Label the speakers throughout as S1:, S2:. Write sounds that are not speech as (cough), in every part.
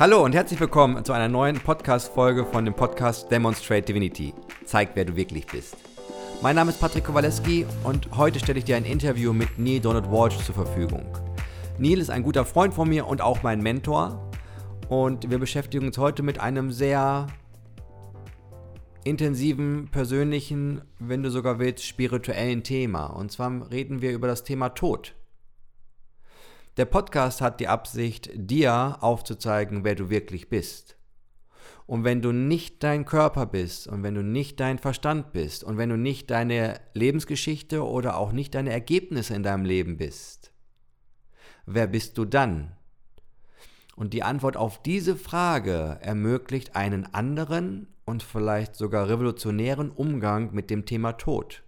S1: Hallo und herzlich willkommen zu einer neuen Podcast-Folge von dem Podcast Demonstrate Divinity. Zeig, wer du wirklich bist. Mein Name ist Patrick Kowaleski und heute stelle ich dir ein Interview mit Neil Donald Walsh zur Verfügung. Neil ist ein guter Freund von mir und auch mein Mentor. Und wir beschäftigen uns heute mit einem sehr intensiven, persönlichen, wenn du sogar willst, spirituellen Thema. Und zwar reden wir über das Thema Tod. Der Podcast hat die Absicht, dir aufzuzeigen, wer du wirklich bist. Und wenn du nicht dein Körper bist und wenn du nicht dein Verstand bist und wenn du nicht deine Lebensgeschichte oder auch nicht deine Ergebnisse in deinem Leben bist, wer bist du dann? Und die Antwort auf diese Frage ermöglicht einen anderen und vielleicht sogar revolutionären Umgang mit dem Thema Tod.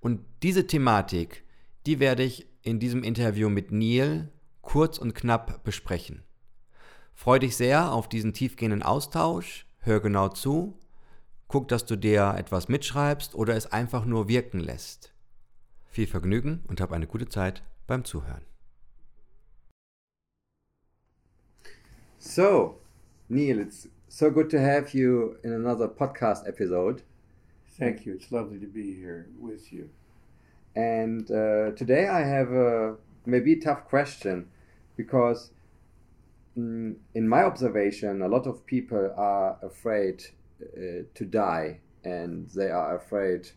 S1: Und diese Thematik, die werde ich in diesem Interview mit Neil kurz und knapp besprechen. Freu dich sehr auf diesen tiefgehenden Austausch, hör genau zu, guck, dass du dir etwas mitschreibst oder es einfach nur wirken lässt. Viel Vergnügen und hab eine gute Zeit beim Zuhören. So, Neil, it's so good to have you in another podcast episode.
S2: Thank you. It's lovely to be here with you.
S1: And uh, today I have a maybe tough question because mm, in my observation, a lot of people are afraid uh, to die and they are afraid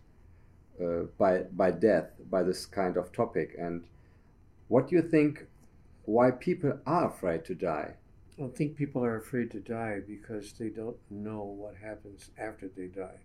S1: uh, by, by death, by this kind of topic. And what do you think why people are afraid to die?
S2: I think people are afraid to die because they don't know what happens after they die.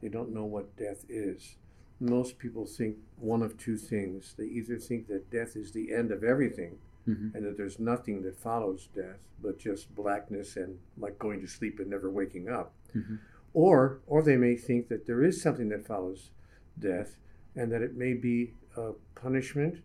S2: They don't know what death is most people think one of two things. They either think that death is the end of everything mm-hmm. and that there's nothing that follows death but just blackness and like going to sleep and never waking up. Mm-hmm. Or or they may think that there is something that follows death and that it may be a punishment,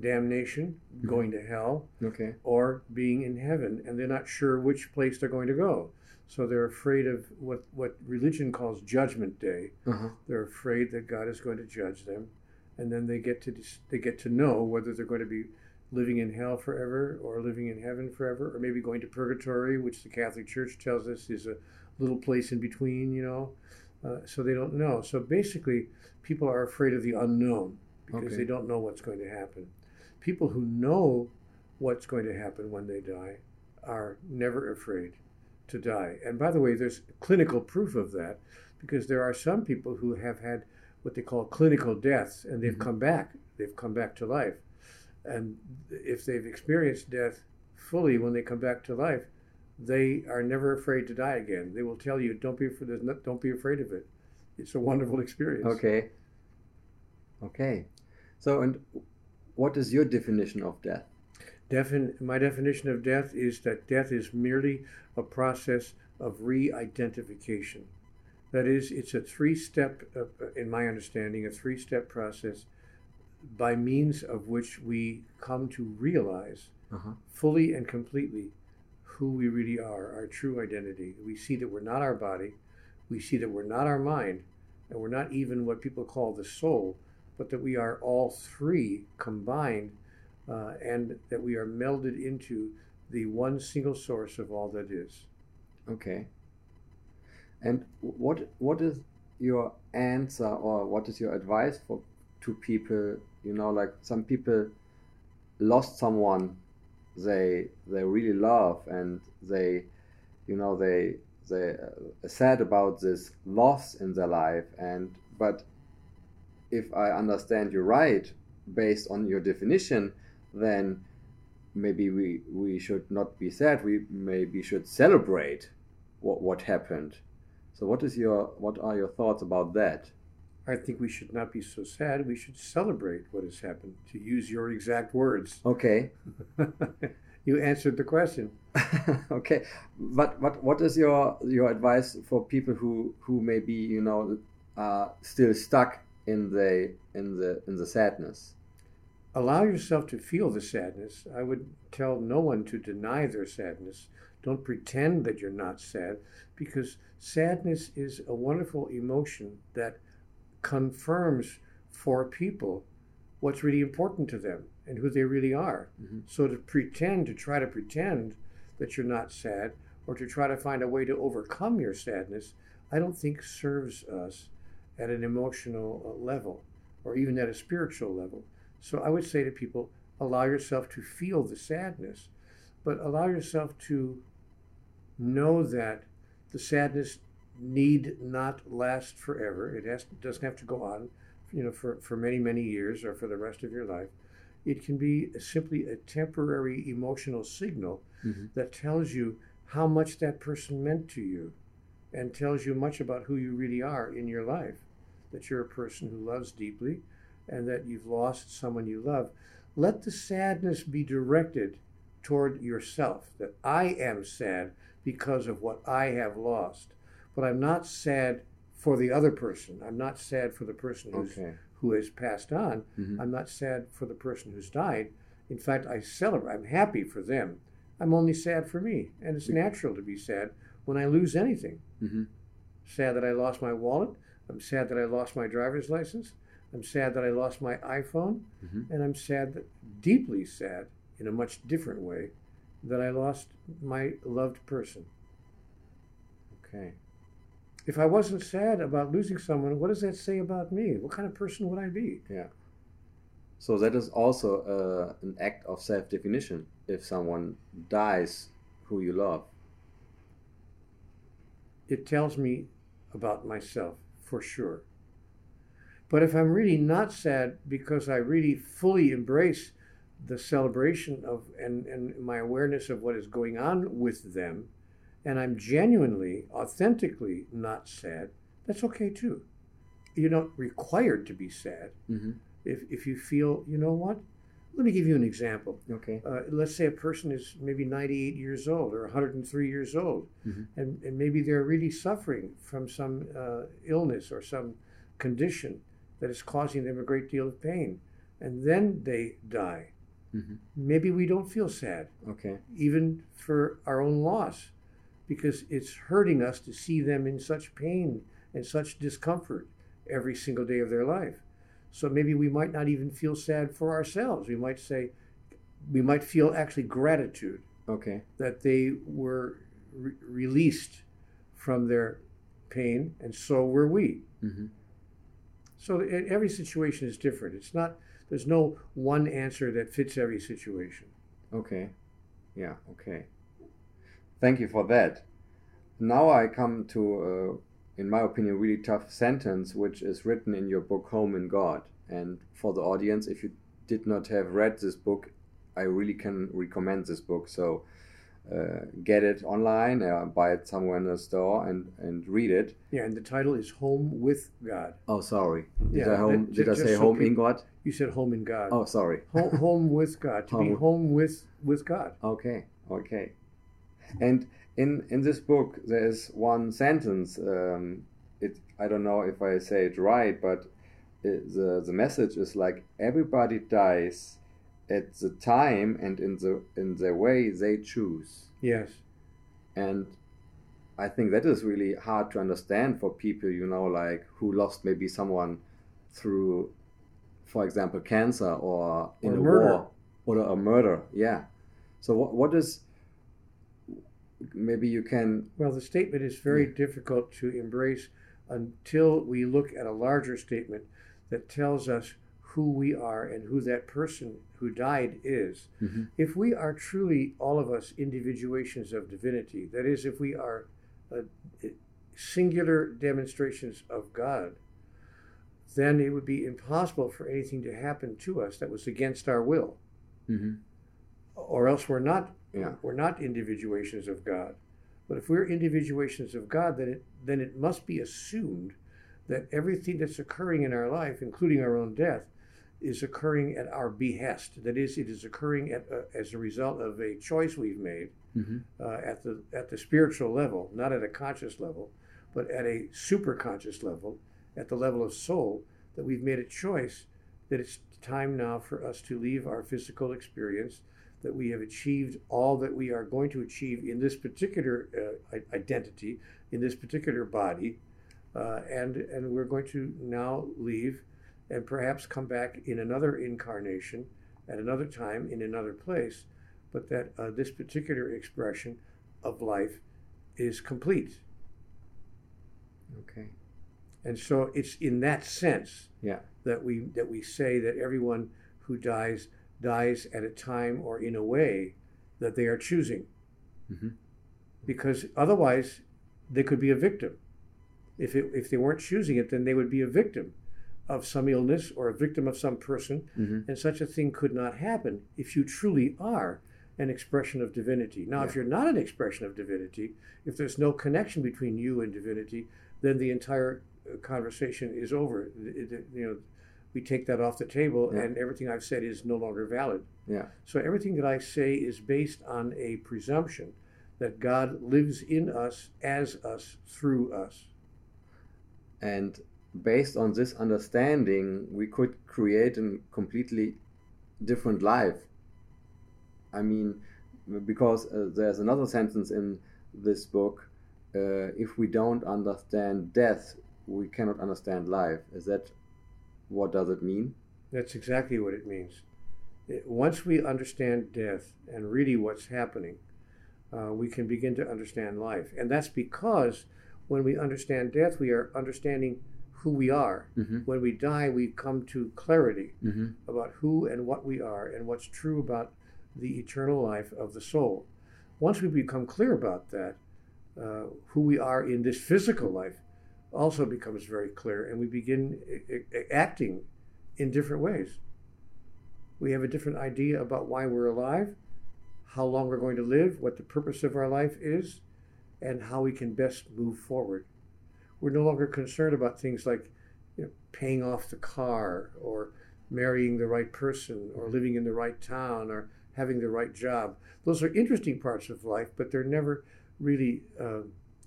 S2: damnation, mm-hmm. going to hell,
S1: okay.
S2: or being in heaven and they're not sure which place they're going to go. So they're afraid of what, what religion calls judgment day. Uh-huh. They're afraid that God is going to judge them, and then they get to they get to know whether they're going to be living in hell forever or living in heaven forever, or maybe going to purgatory, which the Catholic Church tells us is a little place in between. You know, uh, so they don't know. So basically, people are afraid of the unknown because okay. they don't know what's going to happen. People who know what's going to happen when they die are never afraid to die. And by the way, there's clinical proof of that because there are some people who have had what they call clinical deaths and they've mm-hmm. come back. They've come back to life. And if they've experienced death fully when they come back to life, they are never afraid to die again. They will tell you, "Don't be afraid. Don't be afraid of it. It's a wonderful experience."
S1: Okay. Okay. So, and what is your definition of death?
S2: Defin- my definition of death is that death is merely a process of re identification. That is, it's a three step, uh, in my understanding, a three step process by means of which we come to realize uh-huh. fully and completely who we really are, our true identity. We see that we're not our body, we see that we're not our mind, and we're not even what people call the soul, but that we are all three combined uh, and that we are melded into the one single source of all that is.
S1: Okay. And what what is your answer or what is your advice for to people? You know, like some people lost someone they they really love and they you know they they uh, sad about this loss in their life and but if i understand you right based on your definition then maybe we we should not be sad. We maybe should celebrate what what happened. So what is your what are your thoughts about that?
S2: I think we should not be so sad. We should celebrate what has happened. To use your exact words. (laughs)
S1: Okay.
S2: you answered the question. (laughs)
S1: okay, but but what is your your advice for people who who may be you know uh, still stuck in the in the in the sadness?
S2: Allow yourself to feel the sadness. I would tell no one to deny their sadness. Don't pretend that you're not sad because sadness is a wonderful emotion that confirms for people what's really important to them and who they really are. Mm-hmm. So to pretend, to try to pretend that you're not sad or to try to find a way to overcome your sadness, I don't think serves us at an emotional uh, level or even at a spiritual level. So I would say to people, allow yourself to feel the sadness, but allow yourself to know that the sadness need not last forever. It has doesn't have to go on, you know, for, for many, many years or for the rest of your life. It can be simply a temporary emotional signal mm-hmm. that tells you how much that person meant to you and tells you much about who you really are in your life. That you're a person who loves deeply and that you've lost someone you love. Let the sadness be directed toward yourself, that I am sad because of what I have lost. But I'm not sad for the other person. I'm not sad for the person who's, okay. who has passed on. Mm-hmm. I'm not sad for the person who's died. In fact, I celebrate. I'm happy for them. I'm only sad for me. And it's natural to be sad when I lose anything. Mm-hmm. Sad that I lost my wallet. I'm sad that I lost my driver's license. I'm sad that I lost my iPhone. Mm-hmm. And I'm sad that, deeply sad, in a much different way, that I lost my loved person.
S1: Okay.
S2: If I wasn't sad about losing someone, what does that say about me? What kind of person would I be?
S1: Yeah. So that is also uh, an act of self-definition. If someone dies who you love,
S2: it tells me about myself for sure. But if I'm really not sad because I really fully embrace the celebration of and, and my awareness of what is going on with them, and I'm genuinely, authentically not sad, that's okay too. You're not required to be sad. Mm-hmm. If, if you feel, you know what? Let me give you an example.
S1: Okay.
S2: Uh, let's say a person is maybe 98 years old or 103 years old, mm-hmm. and, and maybe they're really suffering from some uh, illness or some condition that is causing them a great deal of pain. And then they die. Mm-hmm. Maybe we don't feel sad.
S1: Okay.
S2: Even for our own loss, because it's hurting us to see them in such pain and such discomfort every single day of their life. So maybe we might not even feel sad for ourselves. We might say, we might feel actually gratitude.
S1: Okay.
S2: That they were re- released from their pain, and so were we. Mm-hmm. So every situation is different. It's not. There's no one answer that fits every situation.
S1: Okay. Yeah. Okay. Thank you for that. Now I come to, uh, in my opinion, really tough sentence, which is written in your book Home in God. And for the audience, if you did not have read this book, I really can recommend this book. So uh, get it online, uh, buy it somewhere in the store, and and read it.
S2: Yeah, and the title is Home with God.
S1: Oh, sorry. Did yeah, I home? Did I say so Home in God?
S2: You said Home in God.
S1: Oh, sorry.
S2: home, home with God. To home. be home with with God.
S1: Okay. Okay. And in in this book, there is one sentence. Um, it I don't know if I say it right, but it, the the message is like everybody dies at the time and in the in the way they choose.
S2: Yes.
S1: And I think that is really hard to understand for people, you know, like who lost maybe someone through, for example, cancer or in or a murder. war or a murder. Yeah. So what what is maybe you can
S2: well the statement is very yeah. difficult to embrace until we look at a larger statement that tells us who we are and who that person who died is. Mm-hmm. If we are truly, all of us, individuations of divinity, that is, if we are uh, singular demonstrations of God, then it would be impossible for anything to happen to us that was against our will. Mm-hmm. Or else we're not yeah. we're not individuations of God. But if we're individuations of God, then it then it must be assumed that everything that's occurring in our life, including our own death, is occurring at our behest. That is, it is occurring at, uh, as a result of a choice we've made mm-hmm. uh, at the at the spiritual level, not at a conscious level, but at a super conscious level, at the level of soul. That we've made a choice that it's time now for us to leave our physical experience. That we have achieved all that we are going to achieve in this particular uh, identity, in this particular body, uh, and and we're going to now leave and perhaps come back in another incarnation at another time in another place. but that uh, this particular expression of life is complete.
S1: Okay.
S2: And so it's in that sense
S1: Yeah.
S2: that we that we say that everyone who dies dies at a time or in a way that they are choosing.
S1: Mhm.
S2: Because otherwise they could be a victim. If it, if they weren't choosing it, then they would be a victim of some illness or a victim of some person,
S1: hmm
S2: and such a thing could not happen if you truly are an expression of divinity. Now, if you're not an expression of divinity, if there's no connection between you and divinity, then the entire uh, conversation is over. It- it- you know, we take that off the table,
S1: Yeah.
S2: and everything I've said is no longer valid.
S1: Yeah.
S2: So everything that I say is based on a presumption that God lives in us, as us, through us.
S1: And based on this understanding, we could create a completely different life. I mean, because uh, there's another sentence in this book uh, if we don't understand death, we cannot understand life. Is that what does it mean?
S2: That's exactly what it means. Once we understand death and really what's happening, uh, we can begin to understand life. And that's because when we understand death, we are understanding who we are.
S1: Mm-hmm.
S2: When we die, we come to clarity
S1: Mm-hmm.
S2: about who and what we are and what's true about the eternal life of the soul. Once we become clear about that, uh, who we are in this physical life also becomes very clear, and we begin i- i- acting in different ways. We have a different idea about why we're alive, how long we're going to live, what the purpose of our life is, and how we can best move forward. We're no longer concerned about things like you know, paying off the car or marrying the right person or living in the right town or having the right job. Those are interesting parts of life, but they're never really uh,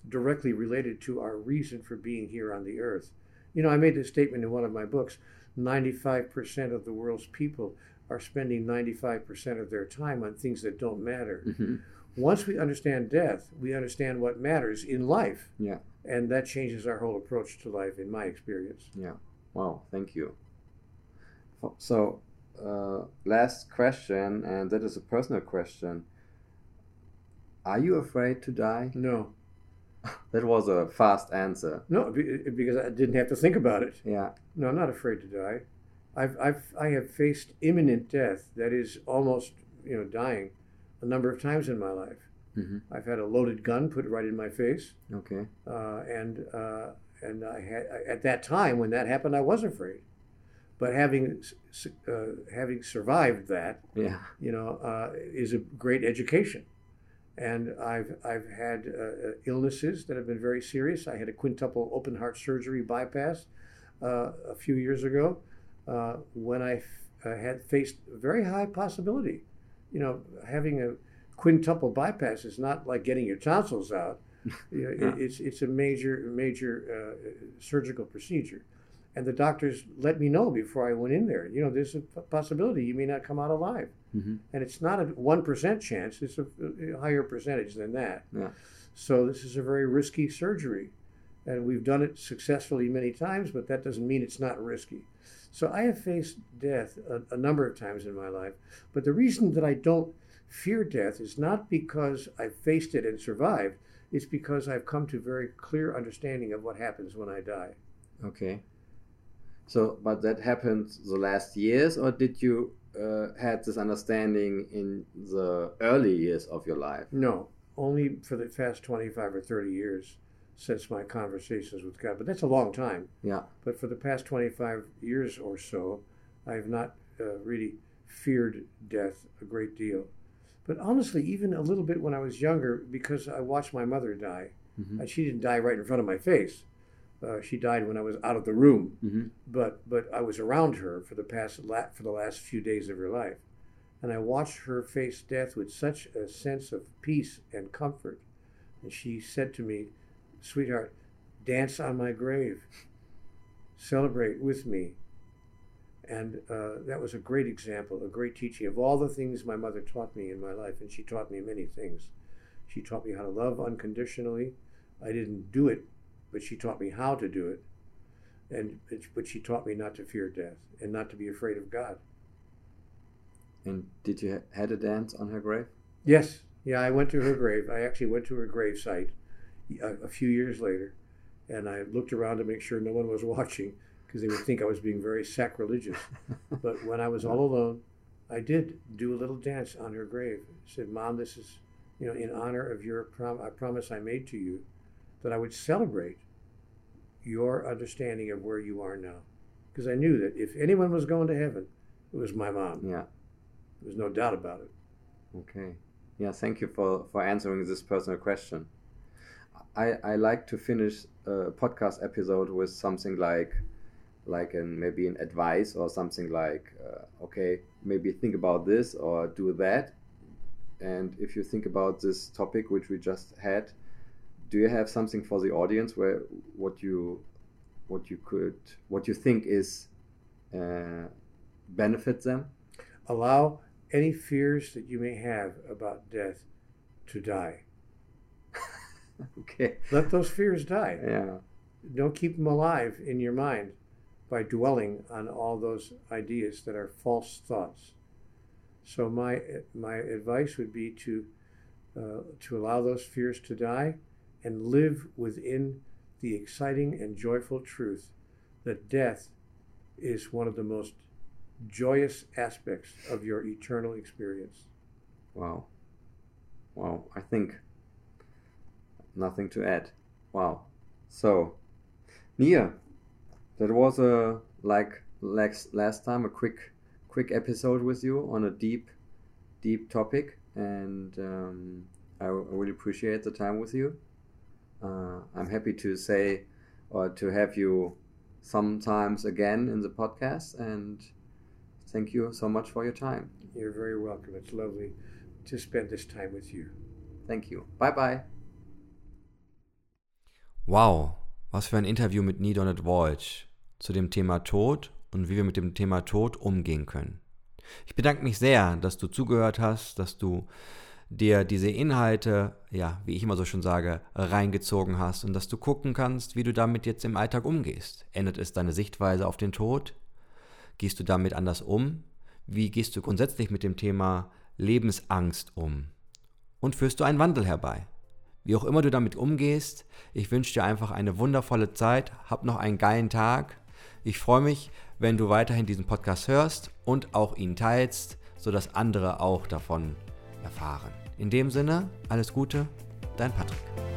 S2: directly related to our reason for being here on the earth. You know, I made this statement in one of my books 95% of the world's people are spending 95% of their time on things that don't matter.
S1: Mm-hmm.
S2: Once we understand death, we understand what matters in life.
S1: Yeah.
S2: And that changes our whole approach to life, in my experience.
S1: Yeah. Wow. Thank you. So, uh, last question, and that is a personal question. Are you afraid to die?
S2: No, (laughs)
S1: That was a fast answer.
S2: no, because I didn't have to think about it.
S1: Yeah.
S2: No, I'm not afraid to die. I've, I've, I have faced imminent death, that is almost, you know, dying, a number of times in my life.
S1: Mm-hmm.
S2: I've had a loaded gun put right in my face,
S1: Okay.
S2: uh, and uh, and I had at that time when that happened, I was afraid. But having uh, having survived that,
S1: Yeah.
S2: you know, uh, is a great education. And I've I've had uh, illnesses that have been very serious. I had a quintuple open heart surgery bypass uh, a few years ago uh, when I f- uh, had faced very high possibility. You know, having a quintuple bypass is not like getting your tonsils out. (laughs) You know,
S1: Yeah.
S2: it, it's it's a major major uh, surgical procedure, and the doctors let me know before I went in there. You know, there's a possibility you may not come out alive,
S1: Mm-hmm.
S2: and it's not a one percent chance; it's a, a higher percentage than that.
S1: Yeah.
S2: So this is a very risky surgery, and we've done it successfully many times, but that doesn't mean it's not risky. So I have faced death a, a number of times in my life, but the reason that I don't fear death is not because I faced it and survived. It's because I've come to very clear understanding of what happens when I die.
S1: Okay. So, but that happened the last years, or did you uh, had this understanding in the early years of your life?
S2: No, only for the past 25 or 30 years since my conversations with God. But that's a long time.
S1: Yeah.
S2: But for the past 25 years or so, I have not uh, really feared death a great deal. But honestly, even a little bit when I was younger, because I watched my mother die.
S1: Mm-hmm.
S2: She didn't die right in front of my face. Uh, she died when I was out of the room.
S1: Mm-hmm.
S2: but but I was around her for the past la- for the last few days of her life, and I watched her face death with such a sense of peace and comfort. And she said to me, "Sweetheart, dance on my grave, celebrate with me." And uh, that was a great example, a great teaching of all the things my mother taught me in my life, and she taught me many things. She taught me how to love unconditionally. I didn't do it, but she taught me how to do it and but she taught me not to fear death and not to be afraid of God.
S1: And did you ha- had a dance on her grave?
S2: Yes, yeah, I went to her grave. I actually went to her grave site a, a few years later, and I looked around to make sure no one was (laughs) watching because they would think I was being very sacrilegious. (laughs) but when I was all alone, I did do a little dance on her grave. I said, "Mom, this is, you know, in honor of your prom- I promise I made to you, that I would celebrate your understanding of where you are now, because I knew that if anyone was going to heaven, it was my mom.
S1: Yeah,
S2: there's no doubt about it.
S1: Okay, yeah, thank you for for answering this personal question. I I like to finish a podcast episode with something like like an maybe an advice or something like uh, okay maybe think about this or do that. And if you think about this topic which we just had do you have something for the audience where what you what you could what you think is uh, benefit them?
S2: Allow any fears that you may have about death to die. (laughs)
S1: Okay.
S2: Let those fears die.
S1: Yeah.
S2: Don't keep them alive in your mind by dwelling on all those ideas that are false thoughts. So my my advice would be to uh, to allow those fears to die and live within the exciting and joyful truth that death is one of the most joyous aspects of your eternal experience.
S1: Wow. Wow. I think nothing to add. Wow. So, Neale, that was a like last last time a quick quick episode with you on a deep deep topic. And um, I, really appreciate the time with you. Uh, i'm happy to say or to have you sometimes again in the podcast. And thank you so much for your time.
S2: You're very welcome. It's lovely to spend this time with you.
S1: Thank you. Bye bye.
S3: Wow. Was für ein Interview mit Neale Donald Walsch. Zu dem Thema Tod und wie wir mit dem Thema Tod umgehen können. Ich bedanke mich sehr, dass du zugehört hast, dass du dir diese Inhalte, ja, wie ich immer so schon sage, reingezogen hast und dass du gucken kannst, wie du damit jetzt im Alltag umgehst. Ändert es deine Sichtweise auf den Tod? Gehst du damit anders um? Wie gehst du grundsätzlich mit dem Thema Lebensangst um? Und führst du einen Wandel herbei? Wie auch immer du damit umgehst, ich wünsche dir einfach eine wundervolle Zeit, hab noch einen geilen Tag ich freue mich, wenn du weiterhin diesen Podcast hörst und auch ihn teilst, sodass andere auch davon erfahren. In dem Sinne, alles Gute, dein Patrick.